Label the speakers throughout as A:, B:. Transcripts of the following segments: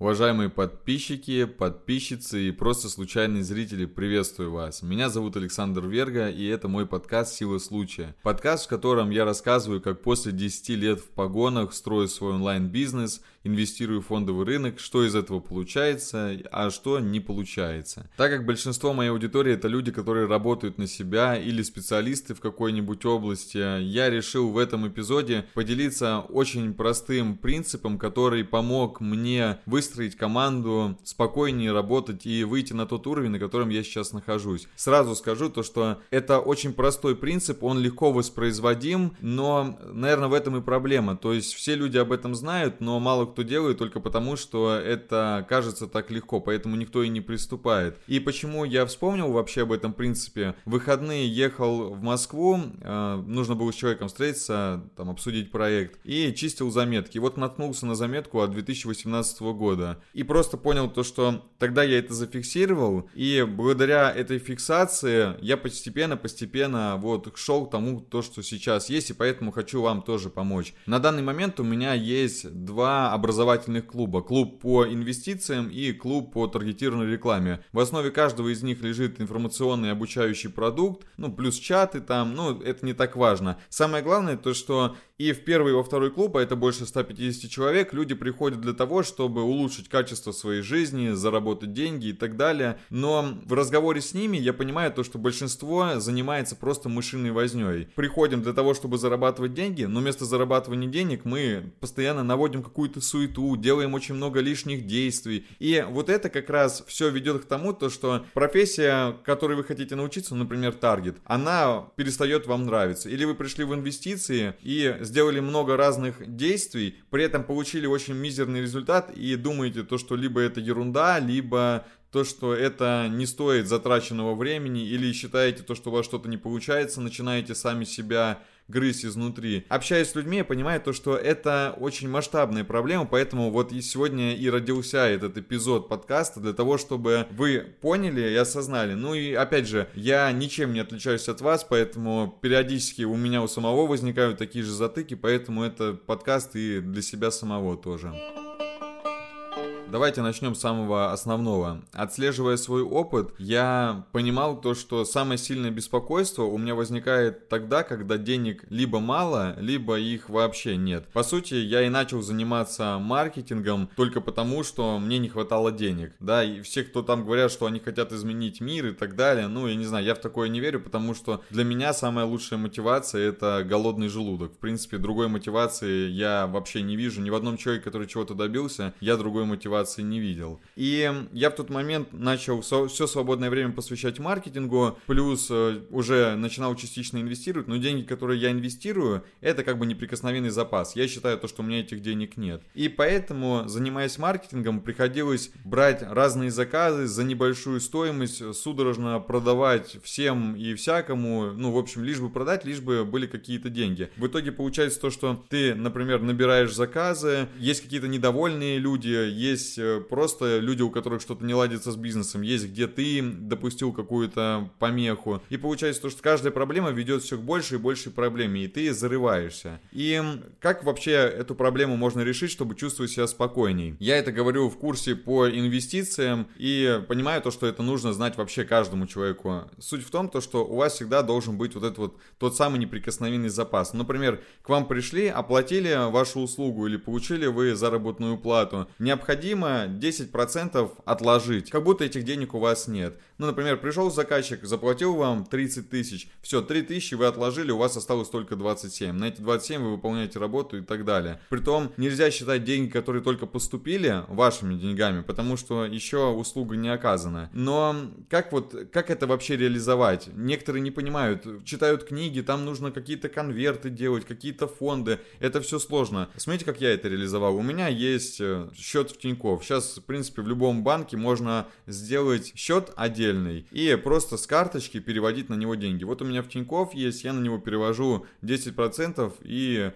A: Уважаемые подписчики, подписчицы и просто случайные зрители, приветствую вас. Меня зовут Александр Верга, и это мой подкаст «Сила случая». Подкаст, в котором я рассказываю, как после 10 лет в погонах строю свой онлайн-бизнес, инвестирую в фондовый рынок, что из этого получается, а что не получается. Так как большинство моей аудитории это люди, которые работают на себя или специалисты в какой-нибудь области, я решил в этом эпизоде поделиться очень простым принципом, который помог мне выстроить выстроить команду, спокойнее работать и выйти на тот уровень, на котором я сейчас нахожусь. Сразу скажу то, что это очень простой принцип, он легко воспроизводим, но, наверное, в этом и проблема. То есть все люди об этом знают, но мало кто делает только потому, что это кажется так легко, поэтому никто и не приступает. И почему я вспомнил вообще об этом принципе? В выходные ехал в Москву, э, нужно было с человеком встретиться, там, обсудить проект, и чистил заметки. Вот наткнулся на заметку от 2018 года года. И просто понял то, что тогда я это зафиксировал, и благодаря этой фиксации я постепенно-постепенно вот шел к тому, то, что сейчас есть, и поэтому хочу вам тоже помочь. На данный момент у меня есть два образовательных клуба. Клуб по инвестициям и клуб по таргетированной рекламе. В основе каждого из них лежит информационный обучающий продукт, ну, плюс чаты там, ну, это не так важно. Самое главное то, что и в первый и во второй клуб, а это больше 150 человек, люди приходят для того, чтобы улучшить качество своей жизни, заработать деньги и так далее. Но в разговоре с ними я понимаю то, что большинство занимается просто мышиной возней. Приходим для того, чтобы зарабатывать деньги, но вместо зарабатывания денег мы постоянно наводим какую-то суету, делаем очень много лишних действий. И вот это как раз все ведет к тому, то, что профессия, которой вы хотите научиться, например, таргет, она перестает вам нравиться. Или вы пришли в инвестиции и сделали много разных действий, при этом получили очень мизерный результат и думаете то, что либо это ерунда, либо то, что это не стоит затраченного времени, или считаете то, что у вас что-то не получается, начинаете сами себя грызть изнутри. Общаясь с людьми, я понимаю то, что это очень масштабная проблема, поэтому вот и сегодня и родился этот эпизод подкаста для того, чтобы вы поняли и осознали. Ну и опять же, я ничем не отличаюсь от вас, поэтому периодически у меня у самого возникают такие же затыки, поэтому это подкаст и для себя самого тоже. Давайте начнем с самого основного. Отслеживая свой опыт, я понимал то, что самое сильное беспокойство у меня возникает тогда, когда денег либо мало, либо их вообще нет. По сути, я и начал заниматься маркетингом только потому, что мне не хватало денег. Да, и все, кто там говорят, что они хотят изменить мир и так далее, ну, я не знаю, я в такое не верю, потому что для меня самая лучшая мотивация это голодный желудок. В принципе, другой мотивации я вообще не вижу. Ни в одном человеке, который чего-то добился, я другой мотивации мотивации не видел. И я в тот момент начал все свободное время посвящать маркетингу, плюс э, уже начинал частично инвестировать, но деньги, которые я инвестирую, это как бы неприкосновенный запас. Я считаю то, что у меня этих денег нет. И поэтому, занимаясь маркетингом, приходилось брать разные заказы за небольшую стоимость, судорожно продавать всем и всякому, ну, в общем, лишь бы продать, лишь бы были какие-то деньги. В итоге получается то, что ты, например, набираешь заказы, есть какие-то недовольные люди, есть есть э, просто люди, у которых что-то не ладится с бизнесом, есть где ты допустил какую-то помеху. И получается то, что каждая проблема ведет все к большей и большей проблеме, и ты зарываешься. И как вообще эту проблему можно решить, чтобы чувствовать себя спокойней? Я это говорю в курсе по инвестициям и понимаю то, что это нужно знать вообще каждому человеку. Суть в том, то, что у вас всегда должен быть вот этот вот тот самый неприкосновенный запас. Например, к вам пришли, оплатили вашу услугу или получили вы заработную плату. Необходимо необходимо 10% отложить, как будто этих денег у вас нет. Ну, например, пришел заказчик, заплатил вам 30 тысяч, все, 3 тысячи вы отложили, у вас осталось только 27. На эти 27 вы выполняете работу и так далее. Притом нельзя считать деньги, которые только поступили, вашими деньгами, потому что еще услуга не оказана. Но как вот, как это вообще реализовать? Некоторые не понимают, читают книги, там нужно какие-то конверты делать, какие-то фонды, это все сложно. Смотрите, как я это реализовал. У меня есть э, счет в Тинькофф, Тинькофф. Сейчас, в принципе, в любом банке можно сделать счет отдельный и просто с карточки переводить на него деньги. Вот у меня в Тинькофф есть, я на него перевожу 10% и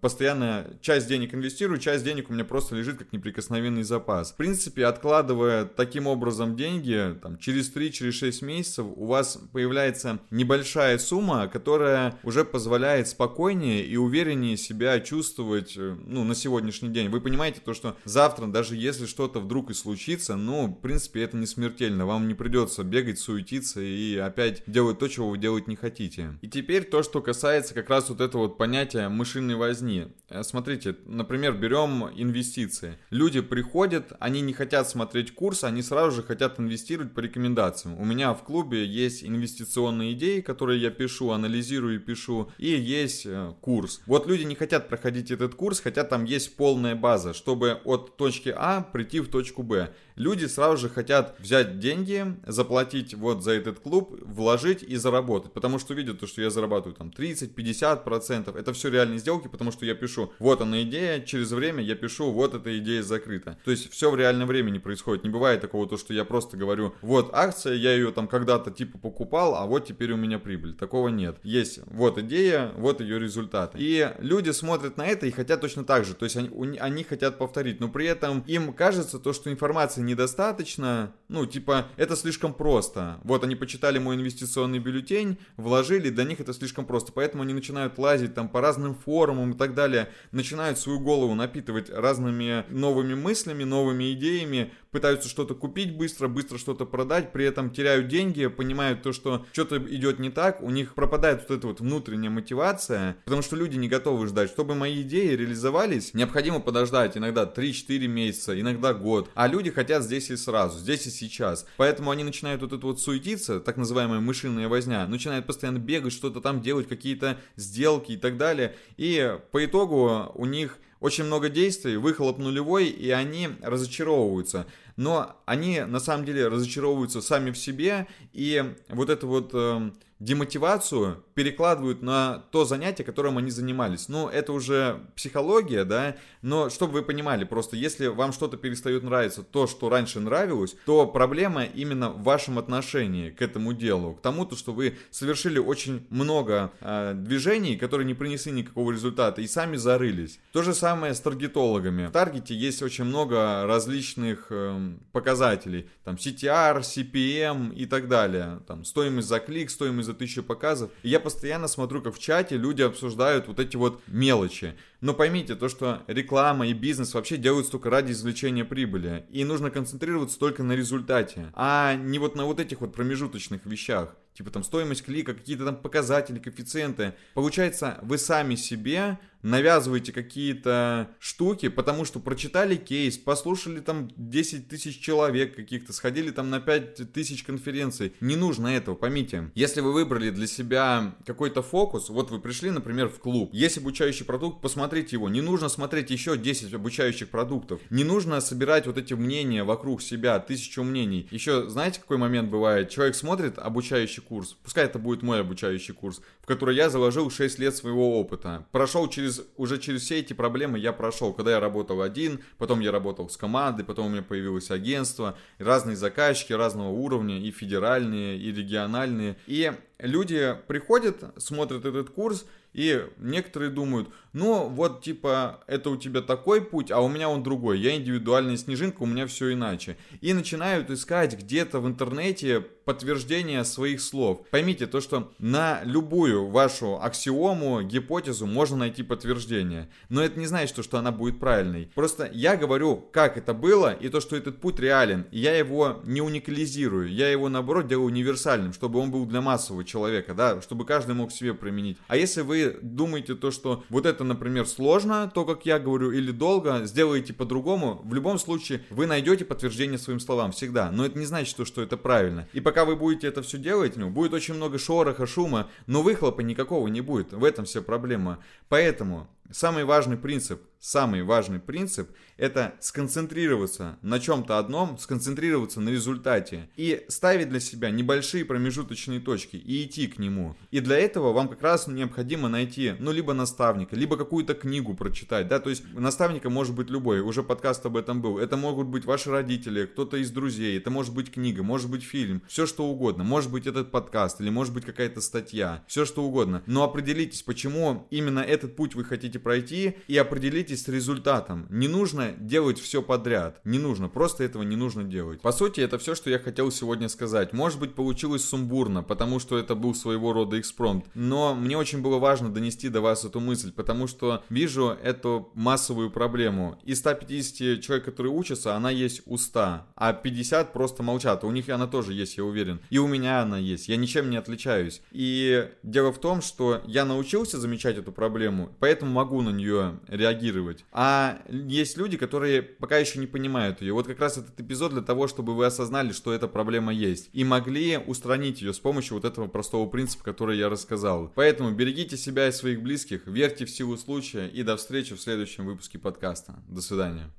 A: постоянно часть денег инвестирую, часть денег у меня просто лежит как неприкосновенный запас. В принципе, откладывая таким образом деньги, там, через 3-6 через месяцев у вас появляется небольшая сумма, которая уже позволяет спокойнее и увереннее себя чувствовать, э, ну, на сегодняшний день. Вы понимаете то, что завтра, даже если что-то вдруг и случится, ну, в принципе, это не смертельно. Вам не придется бегать, суетиться и опять делать то, чего вы делать не хотите. И теперь то, что касается как раз вот этого вот понятия мышиной возни. Э, смотрите, например, берем инвестиции. Люди приходят, они не хотят смотреть курс, они сразу же хотят инвестировать по рекомендациям. У меня в клубе есть инвестиционные идеи, которые я пишу, анализирую и пишу, и есть э, курс. Вот люди не хотят проходить этот курс, хотя там есть полная база, чтобы от точки А прийти в точку Б люди сразу же хотят взять деньги, заплатить вот за этот клуб, вложить и заработать. Потому что видят то, что я зарабатываю там 30-50%. Это все реальные сделки, потому что я пишу, вот она идея, через время я пишу, вот эта идея закрыта. То есть все в реальном времени происходит. Не бывает такого, то, что я просто говорю, вот акция, я ее там когда-то типа покупал, а вот теперь у меня прибыль. Такого нет. Есть вот идея, вот ее результат. И люди смотрят на это и хотят точно так же. То есть они, они хотят повторить, но при этом им кажется то, что информация недостаточно, ну, типа, это слишком просто. Вот они почитали мой инвестиционный бюллетень, вложили, для них это слишком просто. Поэтому они начинают лазить там по разным форумам и так далее, начинают свою голову напитывать разными новыми мыслями, новыми идеями, пытаются что-то купить быстро, быстро что-то продать, при этом теряют деньги, понимают то, что что-то идет не так, у них пропадает вот эта вот внутренняя мотивация, потому что люди не готовы ждать. Чтобы мои идеи реализовались, необходимо подождать иногда 3-4 месяца, иногда год, а люди хотят здесь и сразу, здесь и сейчас. Поэтому они начинают вот это вот суетиться, так называемая мышиная возня, начинают постоянно бегать, что-то там делать, какие-то сделки и так далее, и по итогу у них очень много действий, выхлоп нулевой, и они разочаровываются. Но они на самом деле разочаровываются сами в себе, и вот это вот... Э, демотивацию перекладывают на то занятие, которым они занимались. Ну, это уже психология, да, но чтобы вы понимали, просто если вам что-то перестает нравиться, то, что раньше нравилось, то проблема именно в вашем отношении к этому делу, к тому, то, что вы совершили очень много э, движений, которые не принесли никакого результата, и сами зарылись. То же самое с таргетологами. В таргете есть очень много различных э, показателей, там CTR, CPM и так далее, там стоимость за клик, стоимость за тысячу показов. И я постоянно смотрю, как в чате люди обсуждают вот эти вот мелочи. Но поймите, то, что реклама и бизнес вообще делаются только ради извлечения прибыли. И нужно концентрироваться только на результате, а не вот на вот этих вот промежуточных вещах типа там стоимость клика, какие-то там показатели, коэффициенты. Получается, вы сами себе навязываете какие-то штуки, потому что прочитали кейс, послушали там 10 тысяч человек каких-то, сходили там на 5 тысяч конференций. Не нужно этого, поймите. Если вы выбрали для себя какой-то фокус, вот вы пришли, например, в клуб, есть обучающий продукт, посмотрите его. Не нужно смотреть еще 10 обучающих продуктов. Не нужно собирать вот эти мнения вокруг себя, тысячу мнений. Еще знаете, какой момент бывает? Человек смотрит обучающий курс, пускай это будет мой обучающий курс, в который я заложил 6 лет своего опыта. Прошел через, уже через все эти проблемы я прошел, когда я работал один, потом я работал с командой, потом у меня появилось агентство, разные заказчики разного уровня, и федеральные, и региональные. И люди приходят, смотрят этот курс, и некоторые думают, ну вот типа это у тебя такой путь, а у меня он другой, я индивидуальная снежинка, у меня все иначе. И начинают искать где-то в интернете подтверждение своих слов. Поймите то, что на любую вашу аксиому, гипотезу можно найти подтверждение. Но это не значит, что, она будет правильной. Просто я говорю, как это было, и то, что этот путь реален. И я его не уникализирую, я его наоборот делаю универсальным, чтобы он был для массового человека, да, чтобы каждый мог себе применить. А если вы думаете то, что вот это, например, сложно, то, как я говорю, или долго, сделаете по-другому, в любом случае вы найдете подтверждение своим словам всегда. Но это не значит, что, что это правильно. И пока вы будете это все делать, ну, будет очень много шороха, шума, но выхлопа никакого не будет. В этом вся проблема. Поэтому самый важный принцип самый важный принцип – это сконцентрироваться на чем-то одном, сконцентрироваться на результате и ставить для себя небольшие промежуточные точки и идти к нему. И для этого вам как раз необходимо найти, ну, либо наставника, либо какую-то книгу прочитать, да, то есть наставника может быть любой, уже подкаст об этом был. Это могут быть ваши родители, кто-то из друзей, это может быть книга, может быть фильм, все что угодно, может быть этот подкаст или может быть какая-то статья, все что угодно. Но определитесь, почему именно этот путь вы хотите хотите пройти и определитесь с результатом. Не нужно делать все подряд. Не нужно, просто этого не нужно делать. По сути, это все, что я хотел сегодня сказать. Может быть, получилось сумбурно, потому что это был своего рода экспромт. Но мне очень было важно донести до вас эту мысль, потому что вижу эту массовую проблему. Из 150 человек, которые учатся, она есть у 100, а 50 просто молчат. У них она тоже есть, я уверен. И у меня она есть. Я ничем не отличаюсь. И дело в том, что я научился замечать эту проблему, поэтому могу на нее реагировать. А есть люди, которые пока еще не понимают ее. Вот как раз этот эпизод для того, чтобы вы осознали, что эта проблема есть. И могли устранить ее с помощью вот этого простого принципа, который я рассказал. Поэтому берегите себя и своих близких, верьте в силу случая и до встречи в следующем выпуске подкаста. До свидания.